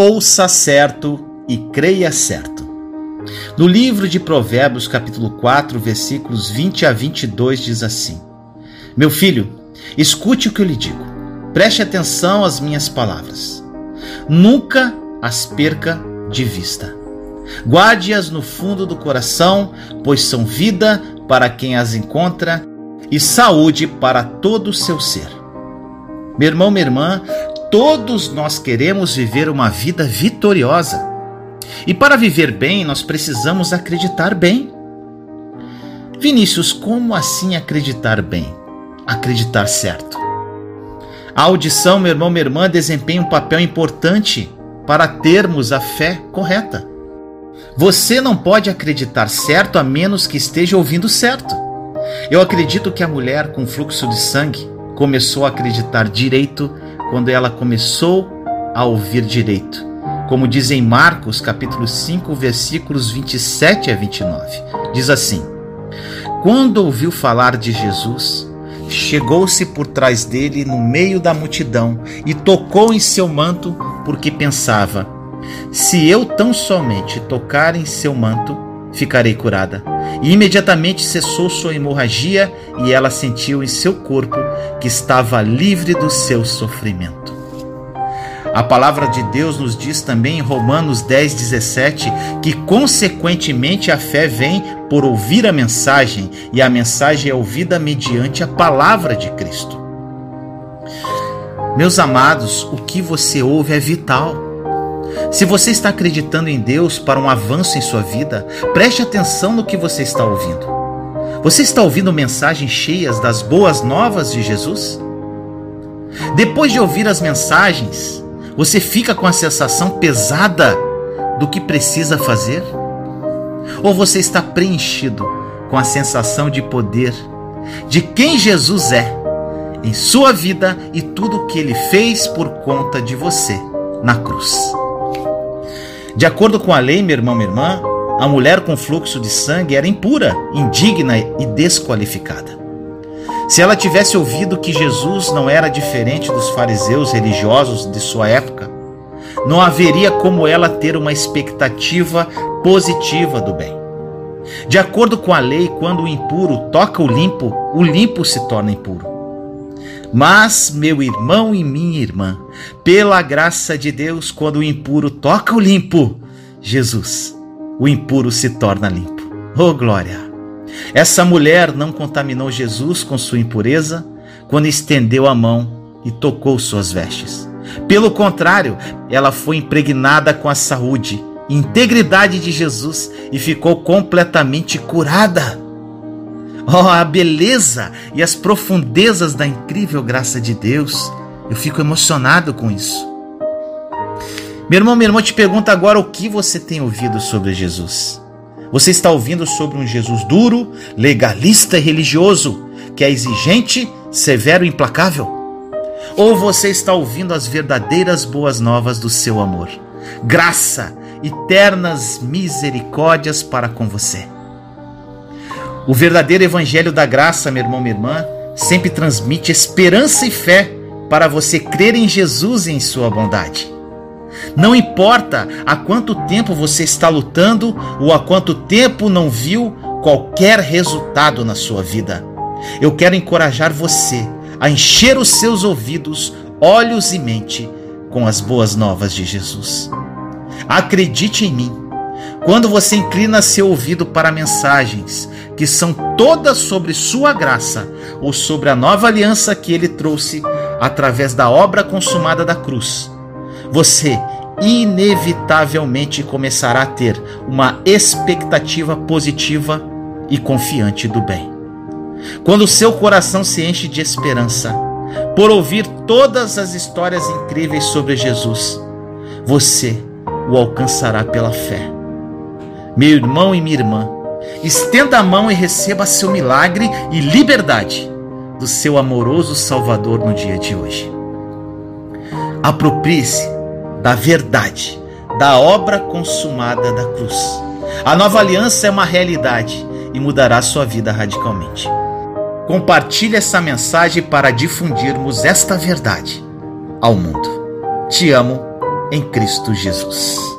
Ouça certo e creia certo. No livro de Provérbios, capítulo 4, versículos 20 a 22, diz assim: Meu filho, escute o que eu lhe digo. Preste atenção às minhas palavras. Nunca as perca de vista. Guarde-as no fundo do coração, pois são vida para quem as encontra e saúde para todo o seu ser. Meu irmão, minha irmã, todos nós queremos viver uma vida vitoriosa. E para viver bem, nós precisamos acreditar bem. Vinícius, como assim acreditar bem? Acreditar certo. A audição, meu irmão, minha irmã, desempenha um papel importante para termos a fé correta. Você não pode acreditar certo a menos que esteja ouvindo certo. Eu acredito que a mulher com fluxo de sangue começou a acreditar direito quando ela começou a ouvir direito. Como diz em Marcos, capítulo 5, versículos 27 a 29. Diz assim: Quando ouviu falar de Jesus, chegou-se por trás dele no meio da multidão e tocou em seu manto, porque pensava: Se eu tão somente tocar em seu manto, ficarei curada. E imediatamente cessou sua hemorragia e ela sentiu em seu corpo que estava livre do seu sofrimento. A palavra de Deus nos diz também em Romanos 10, 17 que, consequentemente, a fé vem por ouvir a mensagem, e a mensagem é ouvida mediante a palavra de Cristo. Meus amados, o que você ouve é vital. Se você está acreditando em Deus para um avanço em sua vida, preste atenção no que você está ouvindo. Você está ouvindo mensagens cheias das boas novas de Jesus? Depois de ouvir as mensagens, você fica com a sensação pesada do que precisa fazer? Ou você está preenchido com a sensação de poder de quem Jesus é em sua vida e tudo o que ele fez por conta de você na cruz? De acordo com a lei, meu irmão, minha irmã, a mulher com fluxo de sangue era impura, indigna e desqualificada. Se ela tivesse ouvido que Jesus não era diferente dos fariseus religiosos de sua época, não haveria como ela ter uma expectativa positiva do bem. De acordo com a lei, quando o impuro toca o limpo, o limpo se torna impuro. Mas, meu irmão e minha irmã, pela graça de Deus, quando o impuro toca o limpo, Jesus, o impuro se torna limpo. Oh glória! Essa mulher não contaminou Jesus com sua impureza quando estendeu a mão e tocou suas vestes. Pelo contrário, ela foi impregnada com a saúde integridade de Jesus e ficou completamente curada. Oh, a beleza e as profundezas da incrível graça de Deus. Eu fico emocionado com isso. Meu irmão, minha irmã, te pergunta agora o que você tem ouvido sobre Jesus. Você está ouvindo sobre um Jesus duro, legalista e religioso, que é exigente, severo e implacável? Ou você está ouvindo as verdadeiras boas novas do seu amor? Graça, eternas misericórdias para com você. O verdadeiro evangelho da graça, meu irmão, minha irmã, sempre transmite esperança e fé para você crer em Jesus e em sua bondade. Não importa há quanto tempo você está lutando ou há quanto tempo não viu qualquer resultado na sua vida. Eu quero encorajar você a encher os seus ouvidos, olhos e mente com as boas novas de Jesus. Acredite em mim. Quando você inclina seu ouvido para mensagens que são todas sobre sua graça ou sobre a nova aliança que ele trouxe através da obra consumada da cruz, você inevitavelmente começará a ter uma expectativa positiva e confiante do bem. Quando seu coração se enche de esperança por ouvir todas as histórias incríveis sobre Jesus, você o alcançará pela fé. Meu irmão e minha irmã, estenda a mão e receba seu milagre e liberdade do seu amoroso Salvador no dia de hoje. Aproprie-se da verdade, da obra consumada da cruz. A nova aliança é uma realidade e mudará sua vida radicalmente. Compartilhe essa mensagem para difundirmos esta verdade ao mundo. Te amo em Cristo Jesus.